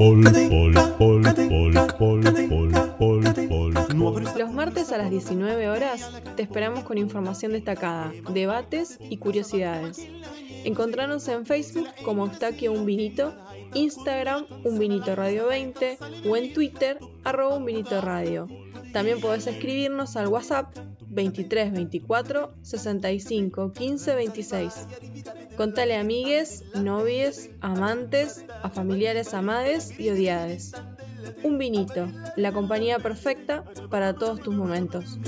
Ol, ol, ol, ol. Los martes a las 19 horas te esperamos con información destacada, debates y curiosidades. Encontrarnos en Facebook como Eustaquio Un Vinito, Instagram Un Vinito Radio 20 o en Twitter arroba Un Vinito Radio. También podés escribirnos al WhatsApp 23 24 65 15 26. Contale a amigues, novies, amantes, a familiares amades y odiades. Un vinito, la compañía perfecta para todos tus momentos.